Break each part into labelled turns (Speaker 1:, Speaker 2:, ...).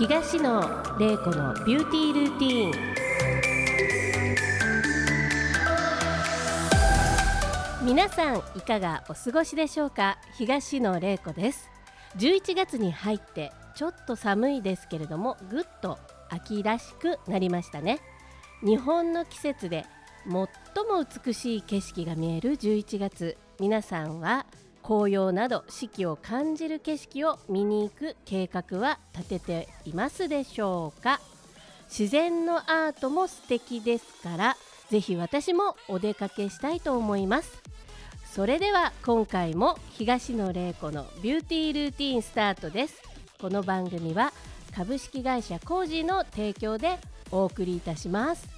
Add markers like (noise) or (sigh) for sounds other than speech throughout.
Speaker 1: 東野玲子のビューティールーティーン。皆さんいかがお過ごしでしょうか？東野玲子です。11月に入ってちょっと寒いですけれどもぐっと秋らしくなりましたね。日本の季節で最も美しい景色が見える11月。皆さんは紅葉など四季を感じる景色を見に行く計画は立てていますでしょうか？自然のアートも素敵ですからぜひ私もお出かけしたいと思います。それでは今回も東野玲子のビューティールーティンスタートです。この番組は株式会社コージーの提供でお送りいたします。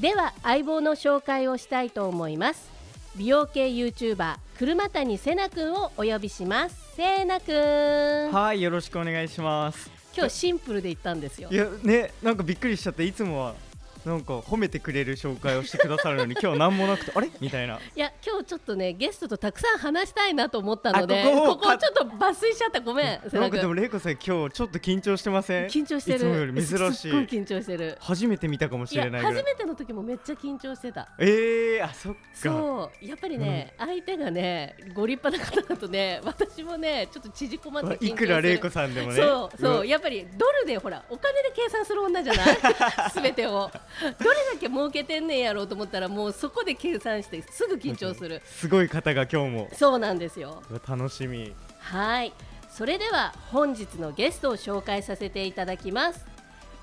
Speaker 1: では相棒の紹介をしたいと思います。美容系 YouTuber 車谷せなくんをお呼びします。せなくん。
Speaker 2: はいよろしくお願いします。
Speaker 1: 今日シンプルで言ったんですよ。
Speaker 2: いやねなんかびっくりしちゃっていつもはなんか褒めてくれる紹介をしてくださるのに今日何もなくてあれ？(laughs) みたいな。い
Speaker 1: や今日ちょっとねゲストとたくさん話したいなと思ったので
Speaker 2: あここ
Speaker 1: ちょっと抜粋しちゃった。ごめん。せ
Speaker 2: な
Speaker 1: なん
Speaker 2: かでも玲子さん今日ちょっと緊張してません？
Speaker 1: 緊張してる。
Speaker 2: 珍し
Speaker 1: すっごい
Speaker 2: い
Speaker 1: 緊張してる。
Speaker 2: 初めて見たかもしれない
Speaker 1: 初めての時もめっちゃ緊張してた。
Speaker 2: えー、あそっか。
Speaker 1: そう。やっぱりね、相手がねご立派な方だとね私もねちょっと縮こまって
Speaker 2: いくら玲子さんでもね。
Speaker 1: そうそう。
Speaker 2: わ
Speaker 1: やっぱりドルでほらお金で計算する女じゃない？(laughs) すべてを (laughs) どれだけ儲けてんねんやろうと思ったらもうそこで計算してすぐ緊張する。
Speaker 2: すごい方が今日も。
Speaker 1: そうなんですよ。
Speaker 2: 楽しみ。
Speaker 1: はい。それでは本日のゲストを紹介させていただきます。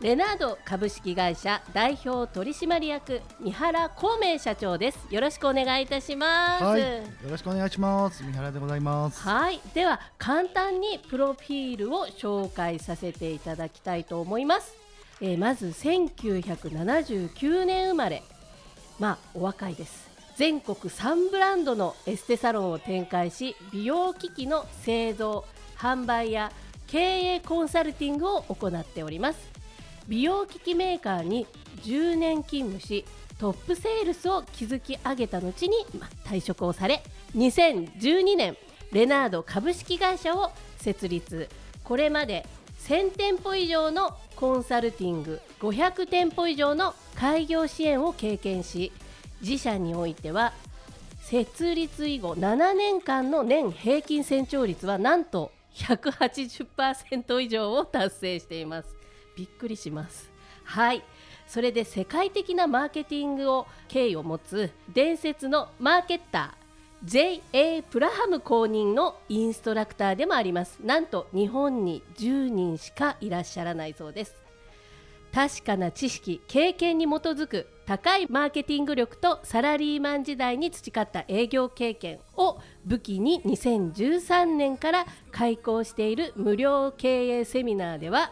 Speaker 1: レナード株式会社代表取締役三原孔明社長です。よろしくお願いいたします。
Speaker 3: はい、よろしくお願いします。三原でございます。
Speaker 1: はい、では簡単にプロフィールを紹介させていただきたいと思います。えーまず1979年生まれ、まあお若いです。全国3ブランドのエステサロンを展開し、美容機器の製造、販売や経営コンサルティングを行っております。美容機器メーカーに10年勤務しトップセールスを築き上げた後に、ま退職をされ2012年レナード株式会社を設立これまで1000店舗以上のコンサルティング500店舗以上の開業支援を経験し自社においては設立以後7年間の年平均成長率はなんと180%以上を達成しています。びっくりします。はい。それで世界的なマーケティングを経緯を持つ伝説のマーケッター J.A. プラハム公認のインストラクターでもありますなんと日本に10人しかいらっしゃらないそうです確かな知識経験に基づく高いマーケティング力とサラリーマン時代に培った営業経験を武器に2013年から開講している無料経営セミナーでは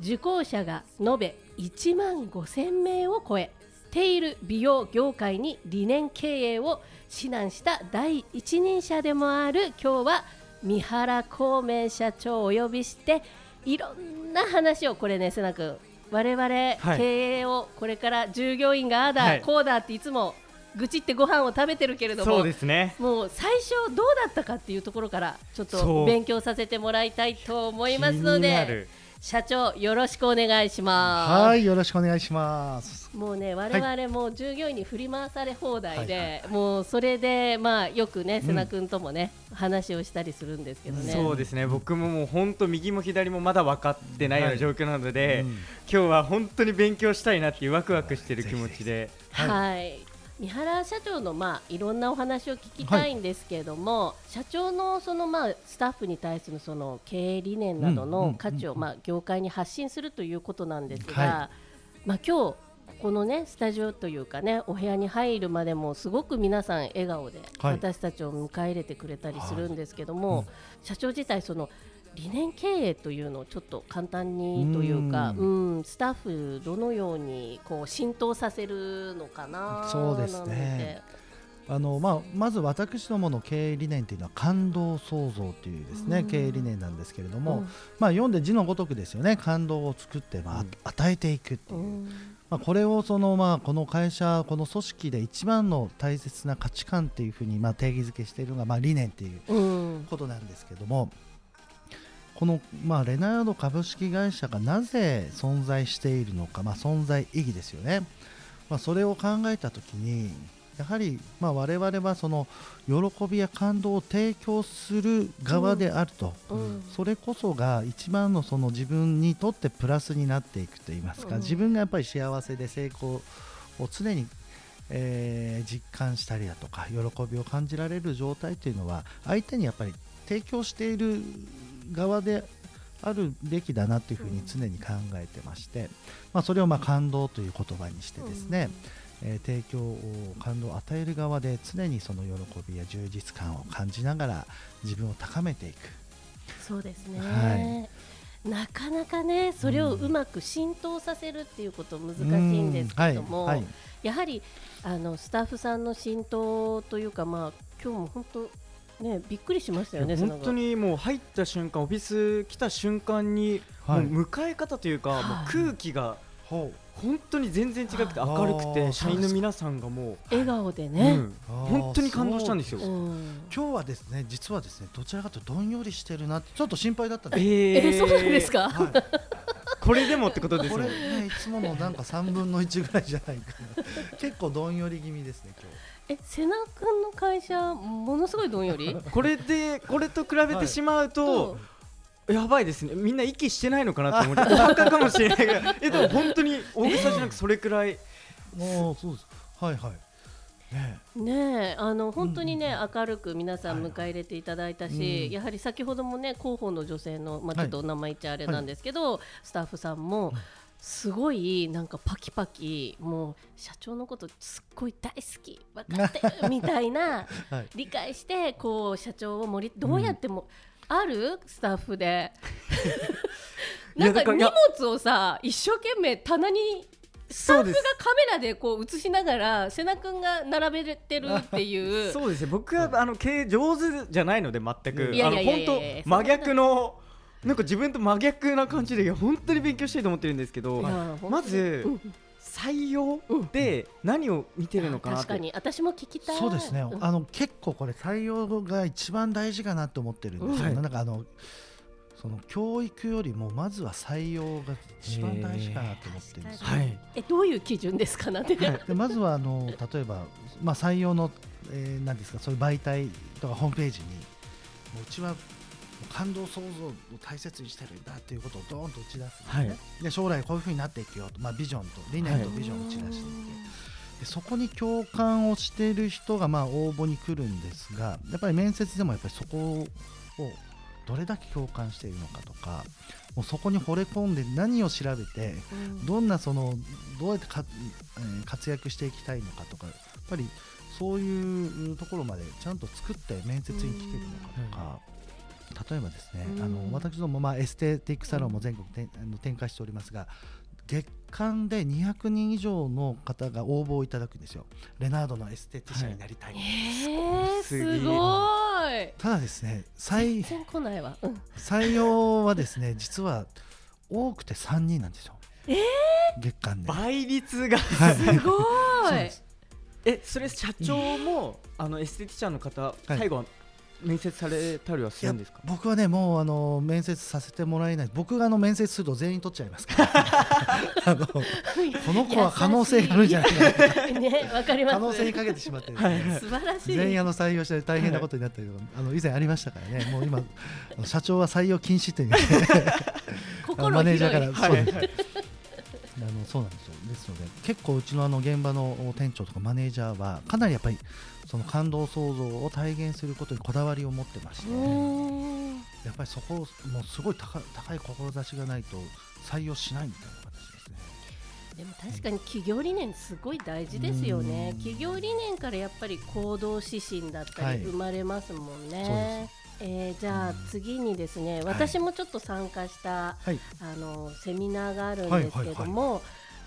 Speaker 1: 受講者が延べ1万5000名を超えテイル美容業界に理念経営を指南した第一人者でもある今日は三原孔明社長をお呼びしていろんな話をこれね瀬名君。我々
Speaker 2: はい。
Speaker 1: 経営をこれから従業員がああだ、
Speaker 2: はい。
Speaker 1: こうだっていつも愚痴ってご飯を食べてるけれども
Speaker 2: そうですね。
Speaker 1: もう最初どうだったかっていうところからちょっと勉強させてもらいたいと思いますので
Speaker 2: 気になる
Speaker 1: 社長よろしくお願いします。
Speaker 3: はい、よろしくお願いします。
Speaker 1: もうね我々も従業員に振り回され放題で、
Speaker 3: はいはい。
Speaker 1: もうそれでまあよくね
Speaker 3: ん。
Speaker 1: 瀬名君ともね、話をしたりするんですけどね。
Speaker 2: そうですね。僕ももう本当右も左もまだ分かってないような状況なので、
Speaker 3: うん。
Speaker 2: 今日は本当に勉強したいなっていうワクワクしてる気持ちで。
Speaker 1: はい、三原社長のまあいろんなお話を聞きたいんですけれども、社長のそのまあスタッフに対するその経営理念などの価値をまあ業界に発信するということなんですが、
Speaker 3: は
Speaker 1: まあ今日ここのねスタジオというかねお部屋に入るまでもすごく皆さん笑顔で
Speaker 3: はい。
Speaker 1: 私たちを迎え入れてくれたりするんですけども、
Speaker 3: はい。うん
Speaker 1: 社長自体その理念経営というのをちょっと簡単にというか、
Speaker 3: う
Speaker 1: うん、スタッフどのようにこう浸透させるのかな
Speaker 3: そうですね。あのまあ、まず私どもの経営理念というのは感動創造というですね、
Speaker 1: うん。
Speaker 3: 経営理念なんですけれども、
Speaker 1: なので
Speaker 3: まあ、読んで字のごとくですよね感動を作って、まあ
Speaker 2: うん。
Speaker 3: 与えていくっていう、
Speaker 1: うん。
Speaker 3: まあ、これをその、まあ、この会社この組織で一番の大切な価値観っていうふうに、まあ、定義づけしているのが、まあ、理念っていう
Speaker 1: うん。
Speaker 3: ことなんですけどもこの、まあ、レナード株式会社がなぜ存在しているのか、まあ、存在意義ですよね、まあ、それを考えたときにやはり、まあ、我々はその喜びや感動を提供する側であると、
Speaker 1: うん。
Speaker 3: それこそが一番のその自分にとってプラスになっていくといいますか、
Speaker 1: うん。
Speaker 3: 自分がやっぱり幸せで成功を常に、えー実感したりだとか喜びを感じられる状態というのは相手にやっぱり提供している側であるべきだなというふうに常に考えてまして、まあ、それをまあ感動という言葉にしてですね、えー提供を感動を与える側で常にその喜びや充実感を感じながら自分を高めていく。
Speaker 1: そうですね、
Speaker 3: は
Speaker 1: なかなかねそれをうまく浸透させるっていうこと難しいんですけども、やはりあのスタッフさんの浸透というかまあ今日も本当ねびっくりしましたよね
Speaker 2: 本当にもう入った瞬間オフィス来た瞬間に
Speaker 3: はい。
Speaker 2: もう迎え方というか、
Speaker 1: はい。
Speaker 2: もう空気が
Speaker 3: ほ
Speaker 2: 本当に全然違くて
Speaker 3: はい
Speaker 2: 明るくて社員の皆さんがも
Speaker 1: 笑顔で
Speaker 2: う、
Speaker 1: ね、
Speaker 2: うん。本当に感動したんですよ。
Speaker 1: う。ん
Speaker 3: 今日はですね実はですねどちらかというとどんよりしてるなってちょっと心配だったんです。
Speaker 2: え
Speaker 1: えそうなんですか、
Speaker 3: はい。
Speaker 2: これでもってことです
Speaker 3: こ
Speaker 2: よ
Speaker 3: れねいつものなんか3分の1ぐらいじゃないかな。結構どんより気味ですね今
Speaker 1: え瀬名君の会社ものすごいどんより？(laughs)
Speaker 2: これでこれと比べてしまうと、やばいですね。みんな息してないのかなと思ってお墓かもしれないが (laughs) えでも本当に大げさじゃなくそれくらい。
Speaker 3: 日もうそうです。はいはい。ね
Speaker 1: ねえ。あの本当にね、
Speaker 3: う
Speaker 1: 明るく皆さん迎え入れていただいたし、
Speaker 3: うん。
Speaker 1: やはり先ほどもね広報の女性の、まあ、ち
Speaker 3: はい
Speaker 1: ょっとお名前言っちゃあれなんですけど、スタッフさんもすごいなんかパキパキもう社長のことすっごい大好き分かってるみたいな (laughs)
Speaker 3: はい。
Speaker 1: 理解してこう社長を盛りどうやっても、あるスタッフで。なんか荷物をさ一生懸命棚にスタッフがカメラでこう映しながら瀬名君が並べてるっていう。(laughs)
Speaker 2: そうですね。僕はあの経営上手じゃないので全く。
Speaker 1: いやいやいやいや
Speaker 2: あの本当真逆のなんか自分と真逆な感じで本当に勉強したいと思ってるんですけどまず
Speaker 1: うん
Speaker 2: 採用で何を見てるのかなっ
Speaker 1: 確か
Speaker 2: て
Speaker 1: に私も聞きたい。
Speaker 3: そうですね、
Speaker 1: ん。
Speaker 3: あの結構これ採用が一番大事かなと思ってるんですよ、
Speaker 2: うん
Speaker 3: なんかあのその教育よりもまずは採用が一番大事かなと思ってるんですよ、
Speaker 2: はい。
Speaker 1: えどういう基準ですかなんて、
Speaker 3: でまずはあの例えば、まあ、採用の、えー、なんですかそういう媒体とかホームページにもううちは感動創造を大切にしてるんだっていうことをドーンと打ち出すんですね、
Speaker 2: はい。
Speaker 3: で将来こういうふうになっていくよと、まあ、ビジョンと理念とビジョンを打ち出していて、でそこに共感をしている人がまあ応募に来るんですがやっぱり面接でもやっぱりそこをどれだけ共感しているのかとかもうそこに惚れ込んで何を調べて
Speaker 1: うん。
Speaker 3: どんなそのどうやってか、えー活躍していきたいのかとかやっぱりそういうところまでちゃんと作って面接に来てるのかとか、例えばですね、
Speaker 1: うん。
Speaker 3: あの私どもまあエステティックサロンも全国てあの展開しておりますが月間で200人以上の方が応募をいただくんですよ。レナードのエステティシャンになりたい、
Speaker 1: えー、
Speaker 2: すげえ
Speaker 1: すごい。
Speaker 3: ただですね採
Speaker 1: 全然来ないわ、うん。
Speaker 3: 採用はですね実は多くて3人なんですよ、月間で。
Speaker 2: 倍率が。
Speaker 3: はい。
Speaker 1: すごい。
Speaker 2: えそれ社長もあのエステティシャンの方最後は面接されたりはするんですか？
Speaker 3: 僕はねもうあの面接させてもらえない。僕があの面接すると全員取っちゃいます。か (laughs) らあのこの子は可能性があるんじゃないかな
Speaker 1: い (laughs) ねわかります。
Speaker 3: 可能性にかけてしまってですね、
Speaker 2: はいはい。
Speaker 1: 素晴らしい。
Speaker 3: 全員あの採用して大変なことになったりとか、(laughs) あの以前ありましたからね。もう今社長は採用禁止っていう。マネージャーからそうです。
Speaker 2: はい。
Speaker 3: あのそうなんですよ。ですので結構うちのあの現場の店長とかマネージャーはかなりやっぱりその感動創造を体現することにこだわりを持ってまして、やっぱりそこをもうすごい高高い志がないと採用しないみたいな形ですね。
Speaker 1: でも確かに企業理念すごい大事ですよね
Speaker 3: うん
Speaker 1: 企業理念からやっぱり行動指針だった
Speaker 3: はい
Speaker 1: り生まれますもんね、
Speaker 3: そうで
Speaker 1: えーじゃあ次にですね、
Speaker 3: い
Speaker 1: 私もちょっと参加した、
Speaker 3: はい
Speaker 1: あのセミナーがあるんですけども、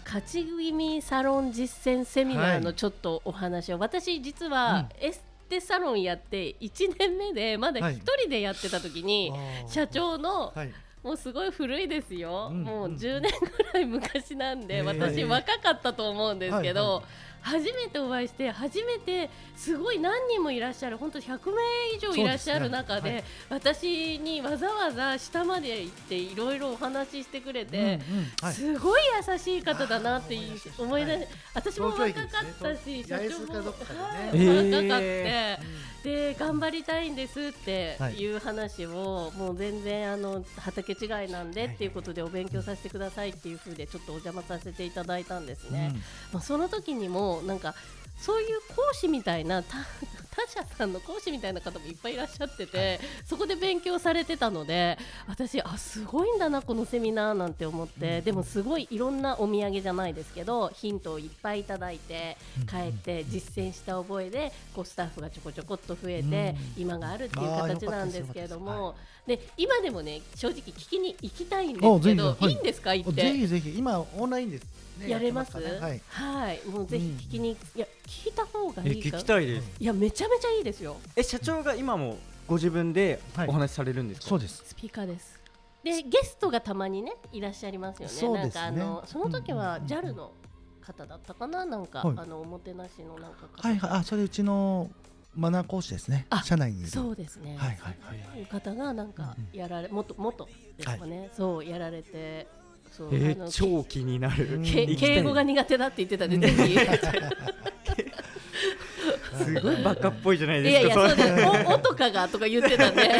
Speaker 1: 勝ち組サロン実践セミナー
Speaker 3: はい
Speaker 1: のちょっとお話を、私実はエステサロンやって1年目でまだ
Speaker 3: はい。
Speaker 1: 1人でやってた時に、社長の
Speaker 3: はい。
Speaker 1: もうすごい古いですよ、
Speaker 3: うん
Speaker 1: もう
Speaker 3: うん。
Speaker 1: 10年ぐらい昔なんで、私若かったと思うんですけど、初めてお会いして初めてすごい何人もいらっしゃる本当100名以上いらっしゃる中で
Speaker 3: そうですね。
Speaker 1: 私にわざわざ下まで行っていろいろお話ししてくれて、
Speaker 3: うんうんはい。
Speaker 1: すごい優しい方だなって思い出、
Speaker 3: はい。
Speaker 1: 私も若かった
Speaker 3: ですね
Speaker 1: し、社長も
Speaker 3: ね
Speaker 1: 若かって、で頑張りたいんですって
Speaker 3: はい。
Speaker 1: いう話を、もう全然あの畑違いなんでっていうことでお勉強させてくださいっていう風でちょっとお邪魔させていただいたんですね。まあ、その時にもなんかそういう講師みたいな他他社さんの講師みたいな方もいっぱいいらっしゃってて、そこで勉強されてたので私あすごいんだなこのセミナーなんて思って、でもすごいいろんなお土産じゃないですけどヒントをいっぱいいただいて帰って実践した覚えでこうスタッフがちょこちょこっと増えて、今があるっていう形なんですけれども、で今でもね正直聞きに行きたいんですけど、
Speaker 3: はい。
Speaker 1: い、いんですか行っ
Speaker 3: ぜ
Speaker 1: て。
Speaker 3: ひぜひ。今オンラインですね
Speaker 1: やれます？
Speaker 3: はい。
Speaker 1: はい、もうぜひ聞きに、いや聞いた方が
Speaker 2: え
Speaker 1: いいか
Speaker 2: 聞きたいです。
Speaker 1: いやめちゃめちゃいいですよ。
Speaker 2: え社長が今もご自分で
Speaker 3: はい。
Speaker 2: お話しされるんですか？
Speaker 3: そうです。
Speaker 1: スピーカーです。でゲストがたまにねいらっしゃいますよね。
Speaker 3: そうですね。
Speaker 1: なんかあのその時は
Speaker 3: うんうんうん。
Speaker 1: JAL の方だったかな？なんか、
Speaker 3: はい。
Speaker 1: あのおもてなしのなんか方。
Speaker 3: はいはい。あそれうちのマナー講師ですね。
Speaker 1: あ
Speaker 3: 社内にいる。
Speaker 1: そうですね、
Speaker 3: はいはいはい。
Speaker 1: いう方がなんか
Speaker 3: うん
Speaker 1: やられ元元ですかね、そうやられて
Speaker 2: えー超気になる。
Speaker 1: 敬語が苦手だって言ってたんでぜひ
Speaker 2: すごいバカっぽいじゃない
Speaker 1: い
Speaker 2: ですか
Speaker 1: やいやそうですおおとかがとか言ってたんで。(laughs)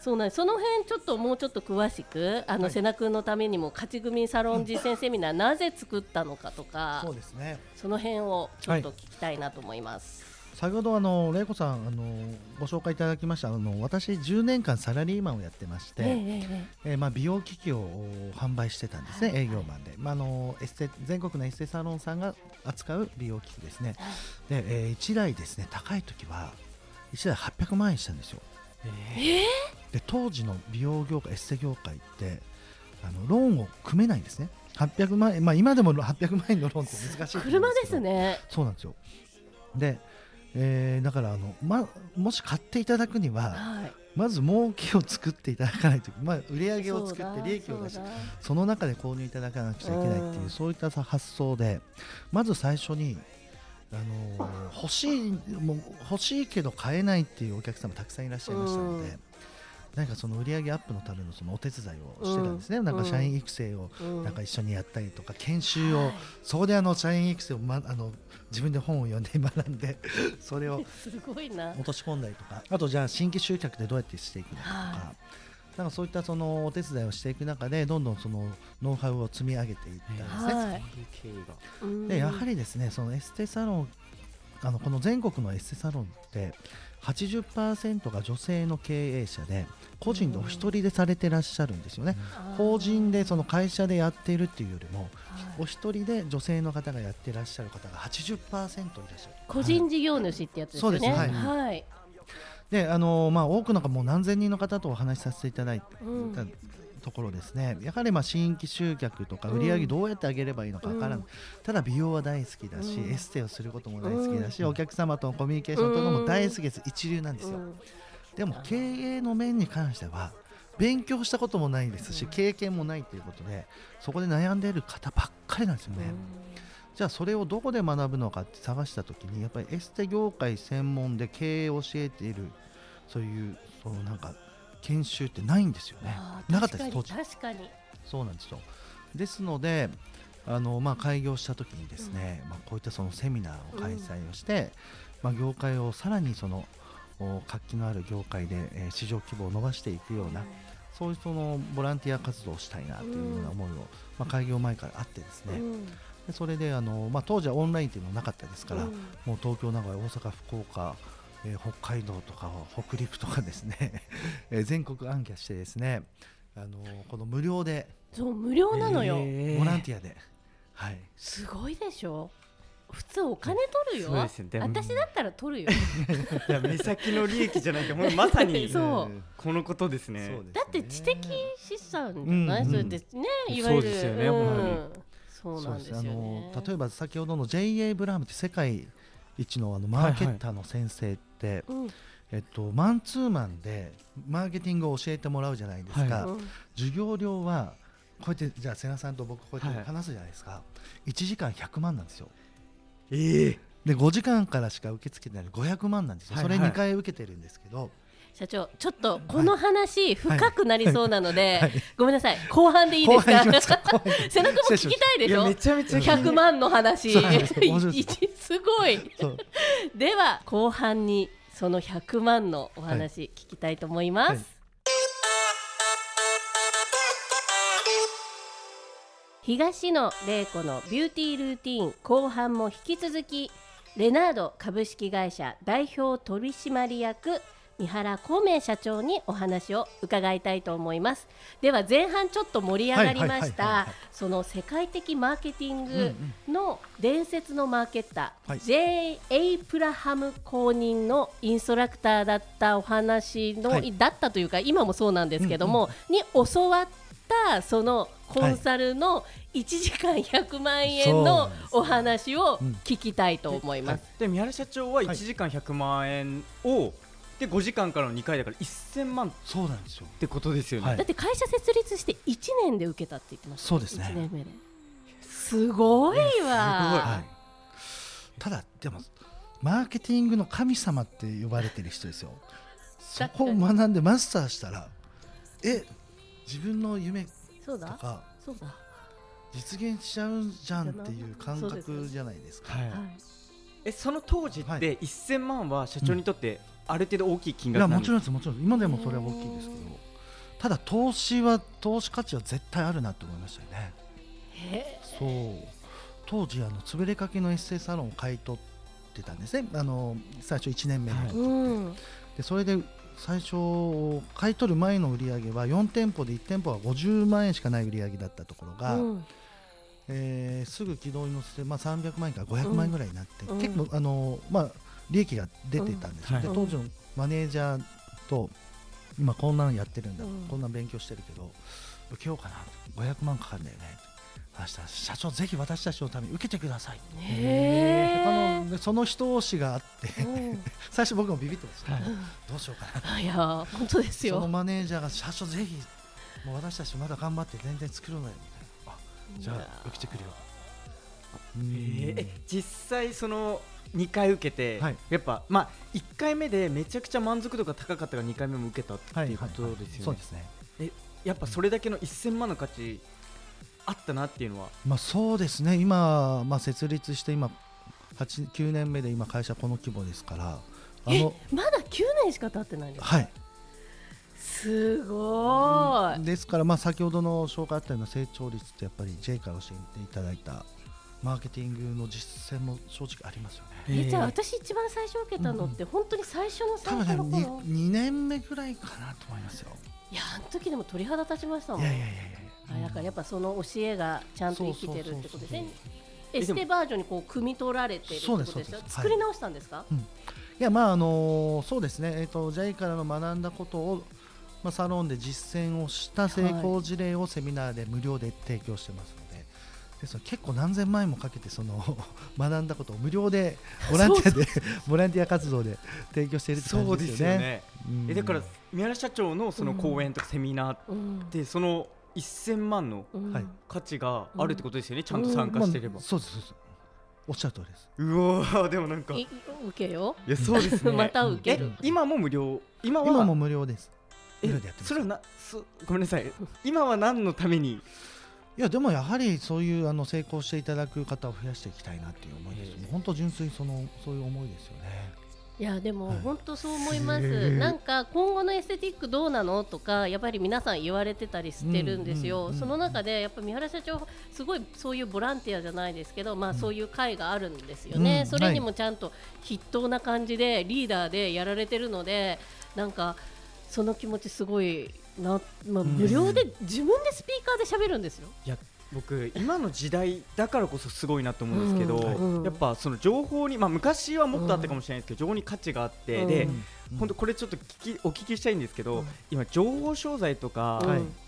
Speaker 1: そうなんです。その辺ちょっともうちょっと詳しくあの、
Speaker 3: はい。
Speaker 1: 瀬名君のためにも勝ち組サロン実践セミナーなぜ作ったのかとか
Speaker 3: そうですね。
Speaker 1: その辺をちょっと聞きたいなと思います。
Speaker 3: 先ほどあの玲子さんあのご紹介いただきましたあの私10年間サラリーマンをやってまして、
Speaker 1: ええええ
Speaker 3: えーまあ、美容機器をお販売してたんですね、
Speaker 1: はい
Speaker 3: 営業マンで、まあ、あのエステ全国のエステサロンさんが扱う美容機器ですね、でえ1台ですね高い時は1台800万円したんですよ。で当時の美容業界エステ業界ってあのローンを組めないんですね。800万円、まあ、今でも800万円のローンって難しい
Speaker 1: 車ですね。
Speaker 3: そうなんですよ。で、えーだからあの、ま、もし買っていただくには
Speaker 1: はい。
Speaker 3: まず儲けを作っていただかないと、まあ、売り上げを作って利益を出して
Speaker 1: そ
Speaker 3: の中で購入いただかなくちゃいけないっていう、
Speaker 1: うん。
Speaker 3: そういったさ発想でまず最初に、あのー欲しいもう欲しいけど買えないっていうお客様たくさんいらっしゃいましたので、
Speaker 1: うん
Speaker 3: なんかその売り上げアップのためのそのお手伝いをしてたんですね、
Speaker 1: うん。
Speaker 3: なんか社員育成を
Speaker 1: うん。
Speaker 3: なんか一緒にやったりとか研修を、
Speaker 1: はい。
Speaker 3: そこであの社員育成を、ま、あの自分で本を読んで学んで (laughs) それを
Speaker 1: すごいな。
Speaker 3: 落とし込んだりとかあとじゃあ新規集客でどうやってしていくのかとか、
Speaker 1: は
Speaker 3: なんかそういったそのお手伝いをしていく中でどんどんそのノウハウを積み上げていったんですね。
Speaker 1: はい。
Speaker 3: でやはりですねそのエステサロンあのこの全国のエステサロンって80%が女性の経営者で個人でお一人でされてらっしゃるんですよね。
Speaker 1: あー
Speaker 3: 法人でその会社でやっているっていうよりも
Speaker 1: はい
Speaker 3: お一人で女性の方がやってらっしゃる方が80%いらっしゃる。
Speaker 1: 個人事業主ってやつですよね。
Speaker 3: そうですはい
Speaker 1: はい。
Speaker 3: であのまあ、多くの方もう何千人の方とお話しさせていただいた
Speaker 1: うん
Speaker 3: ところですね、やはりまあ新規集客とか売り上げどうやって上げればいいのかわからない、
Speaker 1: うん。
Speaker 3: ただ美容は大好きだし、
Speaker 1: うん。
Speaker 3: エステをすることも大好きだし、
Speaker 2: うん。
Speaker 3: お客様とのコミュニケーションとかも大好きです、一流なんですよ、
Speaker 1: うん。
Speaker 3: でも経営の面に関しては勉強したこともないですし、
Speaker 1: うん。
Speaker 3: 経験もないということでそこで悩んでいる方ばっかりなんですよね。じゃあそれをどこで学ぶのかって探した時にやっぱりエステ業界専門で経営を教えているそういうそのなんか研修ってないんですよね。なかったです当時。
Speaker 1: に確かに。
Speaker 3: そうなんですよ。ですのであの、まあ、開業した時にですね、まあ、こういったそのセミナーを開催をして、まあ、業界をさらにそのお活気のある業界で、えー市場規模を伸ばしていくような、そういうそのボランティア活動をしたいなというような思いを、まあ、開業前からあってですね、
Speaker 1: うん。
Speaker 3: でそれであの、まあ、当時はオンラインっていうのはなかったですから、
Speaker 1: うん。
Speaker 3: もう東京、名古屋、大阪、福岡、えー北海道とか北陸とかですね、(laughs) えー全国暗記してですね、あのこの無料で。
Speaker 1: そう無料なのよ。
Speaker 2: えー
Speaker 3: ボランティアで、はい、
Speaker 1: すごいでしょ。普通お金取るよ。
Speaker 2: そうですね。
Speaker 1: 私だったら取るよ。(laughs)
Speaker 2: いや目先の利益じゃなくてもうまさに (laughs)
Speaker 1: そう。
Speaker 2: このことですね。
Speaker 3: ね。
Speaker 1: だって知的資産じゃない、
Speaker 3: うん
Speaker 1: それでね。いわゆる。
Speaker 2: そうですよね
Speaker 1: うん。
Speaker 2: 本
Speaker 1: そうなんですよ
Speaker 3: あ
Speaker 1: ね
Speaker 3: の例えば先ほどの J.A. ブラームって世界一のあのマーケッターの先生って、
Speaker 1: うん。
Speaker 3: えっと、マンツーマンでマーケティングを教えてもらうじゃないですか、
Speaker 2: は
Speaker 1: うん。
Speaker 3: 授業料はこうやってじゃあ瀬名さんと僕こうやって話すじゃないですか、1時間100万なんですよ。
Speaker 2: ええ。
Speaker 3: で5時間からしか受け付けてない500万なんですよ、
Speaker 2: はいはい。
Speaker 3: それ2回受けてるんですけど、
Speaker 1: 社長ちょっとこの話深くなりそうなので、
Speaker 3: はい。
Speaker 1: ごめんなさい。後半でいいですか？背中も聞きたいでしょ？
Speaker 2: いやめちゃめちゃ気に
Speaker 1: 100万の話。
Speaker 3: す。(laughs)
Speaker 1: ごい。では後半にその100万のお話聞きたいと思います、
Speaker 3: はい。
Speaker 1: 東野玲子のビューティールーティーン後半も引き続きレナード株式会社代表取締役三原孔明社長にお話を伺いたいと思います。では前半ちょっと盛り上がりまし
Speaker 3: はいはいはいはい
Speaker 1: た
Speaker 3: はい。
Speaker 1: その世界的マーケティン
Speaker 3: うん
Speaker 1: グの伝説のマーケッター、
Speaker 3: はい。
Speaker 1: J. エイプラハム公認のインストラクターだったお話の、
Speaker 3: はい。
Speaker 1: だったというか今もそうなんですけども、に教わったそのコンサルの1時間100万円のお話を
Speaker 3: うん
Speaker 1: 聞きたいと思います。
Speaker 2: で三原社長は1時間100万円を、で5時間からの2回だから1000万っ
Speaker 3: そうなんですよ。
Speaker 2: てことですよね、
Speaker 3: はい。
Speaker 1: だって会社設立して1年で受けたって言ってました
Speaker 3: そうですね。
Speaker 1: 1年目で。すごいわ、
Speaker 3: はい、ただでもマーケティングの神様って呼ばれてる人ですよ。そこを学んでマスターしたらえ自分の夢
Speaker 1: そうだ。
Speaker 3: とか
Speaker 1: そうだ、は
Speaker 3: 実現しちゃうんじゃんっていう感覚じゃないですか。
Speaker 2: はい。
Speaker 1: い、
Speaker 2: えその当時
Speaker 3: はい。
Speaker 2: って1000万は社長にとってある程度大きい金
Speaker 3: いやもちろんですもちろん今でもそれは大きいですけど。ただ投資は投資価値は絶対あるなと思いましたよね。
Speaker 1: へ
Speaker 3: そう。当時あの潰れかけのエッセイサロンを買い取ってたんですね。あの最初1年目の
Speaker 2: はい。
Speaker 3: 時、
Speaker 1: うん。
Speaker 3: でそれで最初買い取る前の売り上げは4店舗で1店舗は50万円しかない売り上げだったところが、
Speaker 1: うん。
Speaker 3: えーすぐ軌道に乗せて、まあ、300万円から500万円ぐらいになって、
Speaker 1: うん。
Speaker 3: 結構あの、まあ、利益が出てたんですよ、
Speaker 2: うん。
Speaker 3: で
Speaker 1: はい。
Speaker 3: 当時のマネージャーと今こんなのやってるんだ、
Speaker 1: うん。
Speaker 3: こんな勉強してるけど受けようかな500万かかるんだよね。話したら社長ぜひ私たちのために受けてください。
Speaker 1: へ
Speaker 3: 他
Speaker 1: ー
Speaker 3: のでその一押しがあって
Speaker 1: うん。(laughs)
Speaker 3: 最初僕もビビってました、
Speaker 2: はい。
Speaker 3: どうしようかな
Speaker 1: あいや本当です
Speaker 3: その
Speaker 1: よ。
Speaker 3: マネージャーが社長ぜひもう私たちまだ頑張って全然作るのよみたいな。あじゃあ受けてくるよ。
Speaker 2: えーえ実際その2回受けて、
Speaker 3: はい。
Speaker 2: やっぱまあ1回目でめちゃくちゃ満足度が高かったから2回目も受けたっていうことですよね。
Speaker 3: そうですね。
Speaker 2: やっぱそれだけの1000万の価値あったなっていうのは。
Speaker 3: まあそうですね。今、まあ、設立して今8 9年目で今会社この規模ですからあ
Speaker 1: え
Speaker 3: の
Speaker 1: まだ9年しか経ってないんですか？
Speaker 3: はい。
Speaker 1: すごい。
Speaker 3: ですからまあ先ほどの紹介あったような成長率ってやっぱり J から教えていただいたマーケティングの実践も正直ありますよね。
Speaker 1: えじゃあ私一番最初受けたのって本当に最初の
Speaker 3: 多
Speaker 1: 最
Speaker 3: 分ね
Speaker 1: 初の頃。
Speaker 3: 2, 年目ぐらいかなと思いますよ。
Speaker 1: いやあの時でも鳥肌立ちましたもん。
Speaker 3: いやいやいやいや。
Speaker 1: あだからやっぱその教えがちゃんと生きてるってことで。すね。エステバージョンにこう汲み取られてるってことですよ。作り直したんですか？
Speaker 3: い。やまああのそうですね、えー、と JAI からの学んだことを、まあ、サロンで実践をした成功事例をセミナーで無料で提供してます。ので,、ですので結構何千万円もかけてその (laughs) 学んだことを無料でボランティアで (laughs) ボランティア活動で提供しているって
Speaker 2: そう
Speaker 3: 感じ
Speaker 2: ですよね。
Speaker 3: ですよね。うん。
Speaker 2: えだから三原社長のその講演とかセミナーっ
Speaker 1: うん。
Speaker 2: てその1000万の価値があるってことですよね、ちゃんと参加してれば。
Speaker 3: まあ、、そうですそうです。おっしゃる通りです。
Speaker 2: うわーでもなんか。い
Speaker 1: い受けよ。
Speaker 2: やそうですね。(laughs)
Speaker 1: また受け
Speaker 2: え
Speaker 1: る。
Speaker 2: 今も無料？今は？
Speaker 3: 今も無料です。
Speaker 2: え
Speaker 3: 無料でやってます。
Speaker 2: それはなそごめんなさい。今は何のために
Speaker 3: いやでもやはりそういうあの成功していただく方を増やしていきたいなっていう思いです、
Speaker 2: ええ。
Speaker 3: もう本当純粋にそのそういう思いですよね。
Speaker 1: いやでも
Speaker 3: はい。
Speaker 1: 本当そう思います、なんか今後のエステティックどうなのとかやっぱり皆さん言われてたりしてるんですよ、
Speaker 3: うんうんうん
Speaker 1: その中でやっぱ三原社長すごいそういうボランティアじゃないですけど、まあ、そういう会があるんですよね、
Speaker 3: うん
Speaker 1: それにもちゃんと筆頭な感じでリーダーでやられてるのでなんかその気持ちすごいな、まあ、
Speaker 3: ん。
Speaker 1: 無料で自分でスピーカーで喋るんですよ。
Speaker 2: いや僕今の時代だからこそすごいなと思うんですけど、
Speaker 1: うん。
Speaker 2: やっぱその情報にまあ昔はもっとあったかもしれないですけど、情報に価値があって、
Speaker 1: うん。
Speaker 2: で、
Speaker 1: うん。
Speaker 2: 本当これちょっと聞きお聞きしたいんですけど、
Speaker 1: うん。
Speaker 2: 今情報商材とか、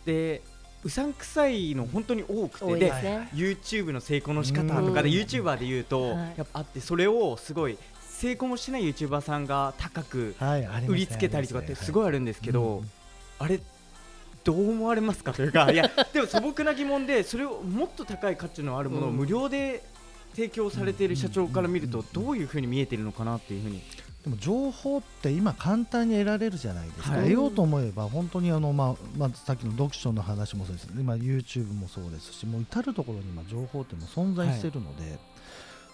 Speaker 2: でうさんくさいの本当に多くて、で。YouTube の成功の仕方とかで、
Speaker 1: うん。
Speaker 2: YouTuber で言うと、
Speaker 1: はい。
Speaker 2: やっぱあってそれをすごい成功もしてない YouTuber さんが高く売りつけたりとかってすごいあるんですけど、
Speaker 3: うん。
Speaker 2: あれどう思われますかというかいやでも素朴な疑問でそれをもっと高い価値のあるものを
Speaker 1: うん。
Speaker 2: 無料で提供されている社長から見るとどういうふうに見えているのかなっていうふうに。
Speaker 3: でも情報って今簡単に得られるじゃないですか、
Speaker 2: はい。
Speaker 3: 得ようと思えば本当にあの、まあまあ、さっきの読書の話もそうです今 YouTube もそうですしもう至る所に今情報ってもう存在しているので、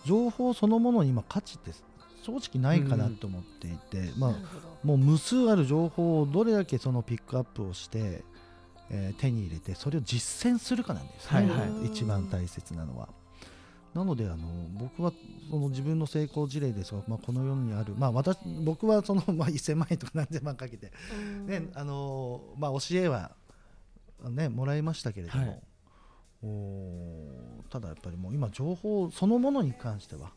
Speaker 3: 情報そのものに今価値って正直ないかなと思っていて、まあ
Speaker 1: なるほど。
Speaker 3: もう無数ある情報をどれだけそのピックアップをして、えー手に入れてそれを実践するかなんですね、
Speaker 2: はいはい。
Speaker 3: 一番大切なのは。なのであの僕はその自分の成功事例ですが、まあ、この世にある、まあ、私僕はその、(laughs) まあ、1000万円とか何千万かけて、
Speaker 1: うん。
Speaker 3: ねあのまあ、教えは、ね、もらいましたけれども、
Speaker 2: はい。
Speaker 3: おーただやっぱりもう今情報そのものに関しては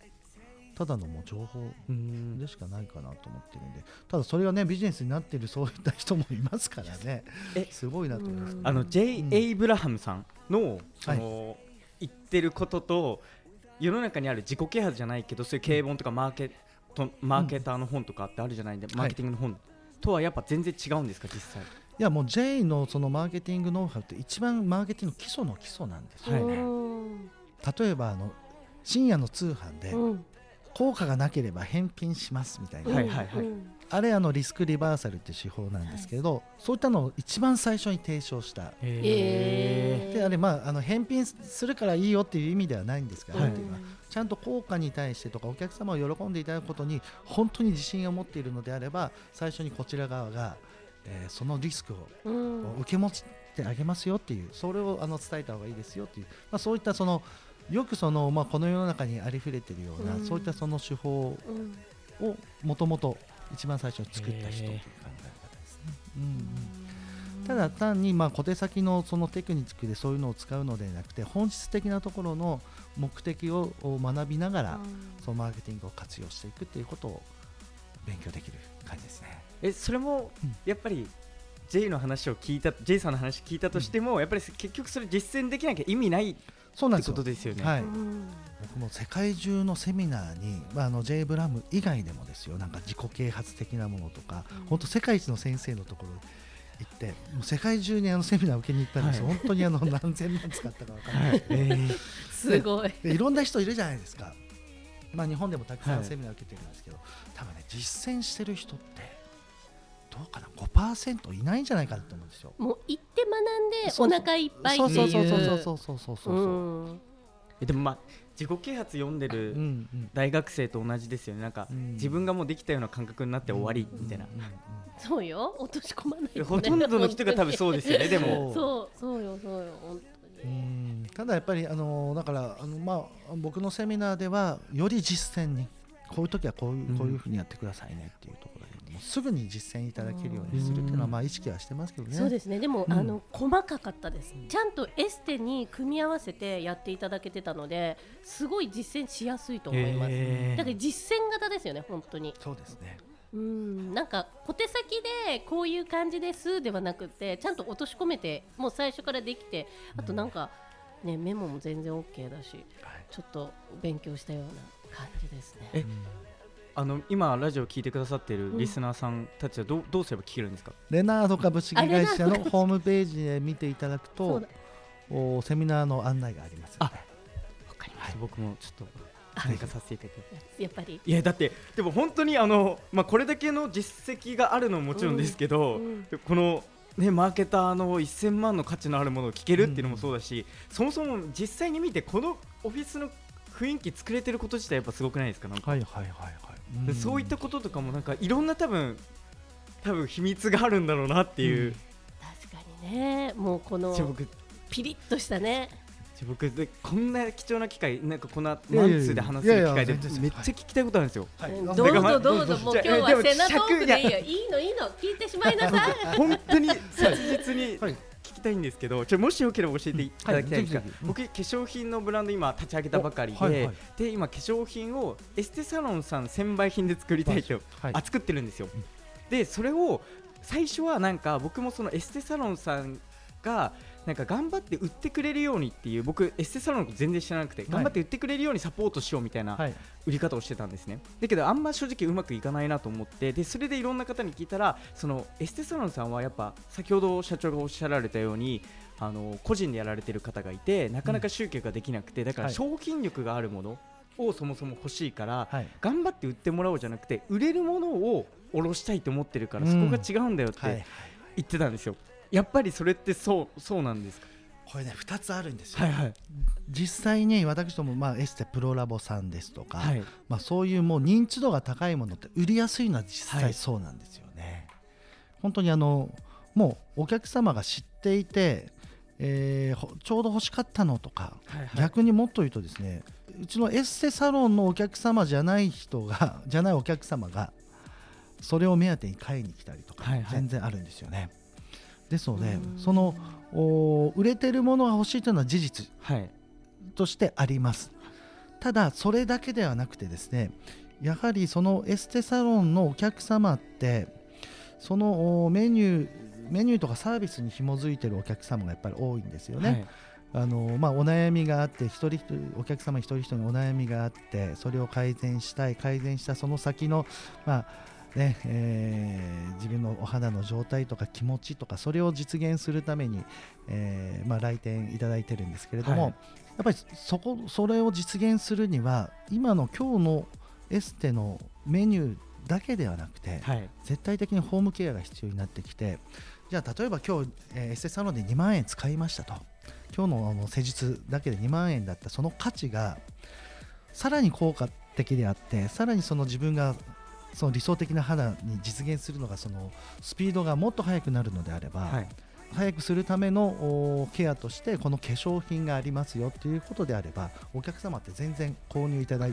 Speaker 3: ただのもう情報でしかないかなと思ってるんでただそれがねビジネスになっているそういった人もいますからね。
Speaker 2: え
Speaker 3: すごいなと思います、
Speaker 1: うん。
Speaker 2: あの J.
Speaker 3: うん。
Speaker 2: エイブラハムさんのその言ってることと世の中にある自己啓発じゃないけどそういう経営本とかマーケットマーケターの本とかってあるじゃないんでマーケティングの本とはやっぱ全然違うんですか実際。
Speaker 3: いやもう J のそのマーケティングノウハウって一番マーケティングの基礎の基礎なんですよ、
Speaker 2: はい。
Speaker 1: うん
Speaker 3: 例えばあの深夜の通販で
Speaker 1: うん
Speaker 3: 効果がなければ返品しますみたいな、
Speaker 2: はいはいはい。
Speaker 1: うん
Speaker 3: あれあのリスクリバーサルっていう手法なんですけど、そういったのを一番最初に提唱した。
Speaker 1: えー。
Speaker 3: であれまああの返品するからいいよっていう意味ではないんですが、
Speaker 2: はい。
Speaker 3: ちゃんと効果に対してとかお客様を喜んでいただくことに本当に自信を持っているのであれば最初にこちら側が、えーそのリスクを
Speaker 1: うん。
Speaker 3: 受け持ってあげますよっていうそれをあの伝えた方がいいですよっていう、まあ、そういったそのよくその、まあ、この世の中にありふれているような、
Speaker 1: うん。
Speaker 3: そういったその手法
Speaker 1: うん
Speaker 3: をもともと一番最初に作った人という考え方ですね。うん。うんただ単にまあ小手先のそのテクニックでそういうのを使うのではなくて本質的なところの目的をを学びながらそのマーケティングを活用していくっていうことを勉強できる感じですね。
Speaker 2: えそれも
Speaker 3: うん。
Speaker 2: やっぱり J の話を聞いた J さんの話聞いたとしても、やっぱり結局それ実践できなきゃ意味ないっ
Speaker 3: そうなんです
Speaker 2: ですよね。
Speaker 3: はい、
Speaker 1: うん
Speaker 3: 僕も世界中のセミナーに、まあ、あの J ブラム以外でもですよ。なんか自己啓発的なものとか、
Speaker 1: うん。
Speaker 3: 本当世界一の先生のところ行ってもう世界中にあのセミナー受けに行ったんですよ、
Speaker 2: はい。
Speaker 3: 本当にあの (laughs) 何千万使ったか分からない、
Speaker 2: はい。えー。
Speaker 1: すごい。
Speaker 3: でいろんな人いるじゃないですか、まあ、日本でもたくさ
Speaker 2: はい。
Speaker 3: んセミナー受けてるんですけど、多分ね実践してる人ってどうかな？5%いないんじゃないかと思うんですよ。
Speaker 1: もう行って学んでお腹いっぱいっていう。
Speaker 3: そうそうそうそうそうそう
Speaker 2: え。でもまあ自己啓発読んでる大学生と同じですよねなんか自分がもうできたような感覚になって終わりみたいな、
Speaker 1: そうよ落とし込まない、
Speaker 2: ほとんどの人が多分そうですよねでも
Speaker 1: そうそうよそうよ本当に
Speaker 3: ただやっぱりあのだからあのまあ僕のセミナーではより実践にこういう時はこういうこういうふうにやってくださいねっていうところですぐに実践いただけるようにするっていうのは
Speaker 2: うん。
Speaker 3: まあ意識はしてますけどね。
Speaker 1: そうですね。でも、
Speaker 3: うん。
Speaker 1: あの細かかったです。ちゃんとエステに組み合わせてやっていただけてたのですごい実践しやすいと思います、
Speaker 2: へー。
Speaker 1: だから実践型ですよね本当に。
Speaker 3: そうですね。
Speaker 1: うん。なんか小手先でこういう感じですではなくてちゃんと落とし込めてもう最初からできてあとなんか、ね、メモも全然 OK だし
Speaker 3: はい。
Speaker 1: ちょっと勉強したような感じですね。
Speaker 2: えあの今ラジオ聞いてくださっている
Speaker 1: うん。
Speaker 2: リスナーさんたちはどうどうすれば聞けるんですか、
Speaker 3: レナード株式会社のホームページで見ていただくとおセミナーの案内がありますので。
Speaker 2: わかりました、僕もちょっと参加させていただき
Speaker 1: やっぱり、
Speaker 2: いやだってでも本当にあの、まあ、これだけの実績があるのももちろんですけど、
Speaker 1: うん
Speaker 2: この、ね、マーケターの1000万の価値のあるものを聞けるっていうのもそうだし、そもそも実際に見てこのオフィスの雰囲気作れてること自体やっぱすごくないですか。
Speaker 3: はいはいはいはい。
Speaker 2: でそういったこととかもなんかいろんな多分多分秘密があるんだろうなっていう、
Speaker 1: 確かにね。もうこの
Speaker 2: じゃあ僕
Speaker 1: ピリッとしたね。
Speaker 2: じゃあ僕でこんな貴重な機会なんかこんない
Speaker 3: やいやいや
Speaker 2: マンツーで話せる機会
Speaker 3: いやい
Speaker 2: でめっちゃ聞きたいことあるんですよ。
Speaker 3: はい。
Speaker 1: どうぞどうぞもう今日はセナトークでいいよ。
Speaker 2: 尺
Speaker 1: いいのいいの。聞いてしまいなさい。(laughs)
Speaker 2: 本当に切実に。
Speaker 3: はい。
Speaker 2: 聞きたいんですけど、ちょもしよければ教えていただきたいんですが、僕化粧品のブランド今立ち上げたばかりで、
Speaker 3: おはいはい。
Speaker 2: で今化粧品をエステサロンさん専売品で作りたいと、
Speaker 3: はい
Speaker 2: あ作ってるんですよ。でそれを最初はなんか僕もそのエステサロンさんがなんか頑張って売ってくれるようにっていう僕エステサロンのこと全然知らなくて、頑張って売ってくれるようにサポートしようみたいな
Speaker 3: はい。
Speaker 2: 売り方をしてたんですね。だけどあんま正直うまくいかないなと思ってでそれでいろんな方に聞いたらそのエステサロンさんはやっぱ先ほど社長がおっしゃられたようにあの個人でやられてる方がいてなかなか集客ができなくて、だから
Speaker 3: はい。
Speaker 2: 商品力があるものをそもそも欲しいから、
Speaker 3: はい。
Speaker 2: 頑張って売ってもらおうじゃなくて売れるものを卸したいと思ってるから、
Speaker 3: うん。
Speaker 2: そこが違うんだよって
Speaker 3: はい。
Speaker 2: 言ってたんですよやっぱりそれってそうそうなんですか？
Speaker 3: これね2つあるんですよ、
Speaker 2: はいはい。
Speaker 3: 実際に私ども、まあ、エステプロラボさんですとか、
Speaker 2: はい。
Speaker 3: まあ、そういうもう認知度が高いものって売りやすいのは実
Speaker 2: はい
Speaker 3: 際そうなんですよね。本当にあのもうお客様が知っていて、えーほちょうど欲しかったのとか、
Speaker 2: はいはい。
Speaker 3: 逆にもっと言うとですねうちのエステサロンのお客様じゃない人がじゃないお客様がそれを目当てに買いに来たりとか、
Speaker 2: はいはい。
Speaker 3: 全然あるんですよね。ですので
Speaker 1: うん。
Speaker 3: そのお売れてるものが欲しいというのは事実
Speaker 2: はい。
Speaker 3: としてあります。ただそれだけではなくてですねやはりそのエステサロンのお客様ってそのおメニューメニューとかサービスに紐づいてるお客様がやっぱり多いんですよね、あのまあ、お悩みがあって一人一人お客様一人一人にお悩みがあってそれを改善したい改善したその先の、まあねえー自分のお肌の状態とか気持ちとかそれを実現するために、えーまあ、来店いただいてるんですけれども、
Speaker 2: はい。
Speaker 3: やっぱりそこそれを実現するには今の今日のエステのメニューだけではなくて、
Speaker 2: はい。
Speaker 3: 絶対的にホームケアが必要になってきてじゃあ例えば今日、えーエステサロンで2万円使いましたと。今日のあの施術だけで2万円だったその価値がさらに効果的であってさらにその自分がその理想的な肌に実現するのがそのスピードがもっと速くなるのであれば、
Speaker 2: はい
Speaker 3: 早くするためのおケアとしてこの化粧品がありますよということであればお客様って全然購入いただ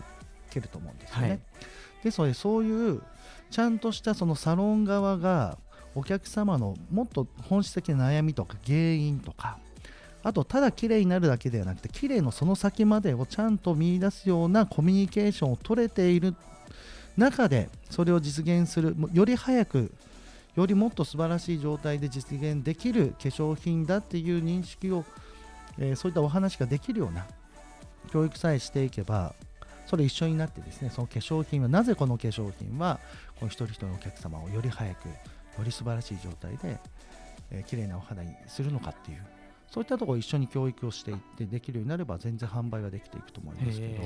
Speaker 3: けると思うんですよね。
Speaker 2: はい
Speaker 3: ですのでそういうちゃんとしたそのサロン側がお客様のもっと本質的な悩みとか原因とかあとただ綺麗になるだけではなくて綺麗のその先までをちゃんと見出すようなコミュニケーションを取れている中でそれを実現するより早くよりもっと素晴らしい状態で実現できる化粧品だっていう認識を、えーそういったお話ができるような教育さえしていけばそれ一緒になってですねその化粧品はなぜこの化粧品はこの一人一人のお客様をより早くより素晴らしい状態で、えー綺麗なお肌にするのかっていうそういったところを一緒に教育をしていってできるようになれば全然販売ができていくと思いますけど、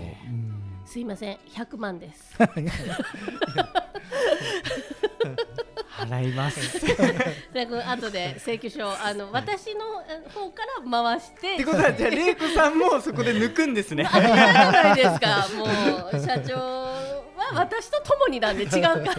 Speaker 1: すいません。100万です。
Speaker 2: 払います。(laughs)
Speaker 1: でこの後で請求書をあの私のあ方から回して。
Speaker 2: ってことはじゃあ玲子さんもそこで抜くんですね。
Speaker 1: 当たり前じゃないですか。もう社長は私と共になんで違うか。ら (laughs)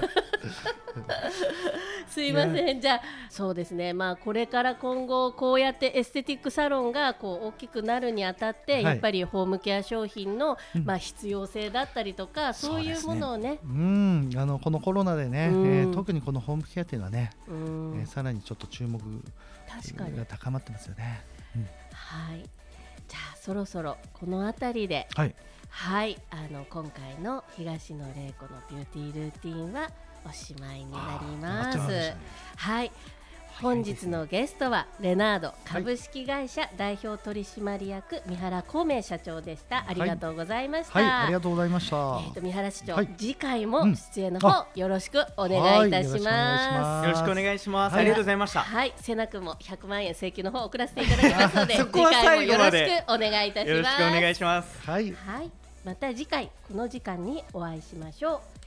Speaker 1: すいません。じゃあそうですね。まあこれから今後こうやってエステティックサロンがこう大きくなるにあたって、
Speaker 3: い。
Speaker 1: やっぱりホームケア商品の、
Speaker 3: うん。
Speaker 1: まあ必要性だったりとかそういうものをね。
Speaker 3: うん。あのこのコロナでね、
Speaker 1: うん。
Speaker 3: えー特にこのホームケアっていうのはね、
Speaker 1: うん。
Speaker 3: えーさらにちょっと注目が高まってますよね。
Speaker 1: はい。じゃあそろそろこの辺りで。
Speaker 3: はい、
Speaker 1: はい、あの今回の東野玲子のビューティールーティンはおしまいになります。
Speaker 3: あー終わっちゃいましたね。
Speaker 1: はい、本日のゲストはレナード株式会社代表取締役三原孔明社長でした。ありがとうございました。
Speaker 3: はい、ありがとうございました。
Speaker 1: えー、と三原市長、
Speaker 3: はい
Speaker 1: 次回も
Speaker 3: うん
Speaker 1: 出演の方、
Speaker 3: あ
Speaker 1: よろしくお願いいたし
Speaker 3: はいよろしくお願いし
Speaker 1: ま。
Speaker 3: ます
Speaker 2: よろしくお願いします、
Speaker 3: はい
Speaker 2: ありがとうございました
Speaker 1: はい、瀬名君も100万円請求の方送らせていただきますので、次回もよろしくお願いいたします。
Speaker 2: よろしくお願いします
Speaker 3: はい、
Speaker 1: はい、また次回この時間にお会いしましょう。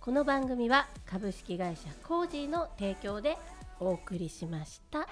Speaker 1: この番組は株式会社コージーの提供でお送りしました。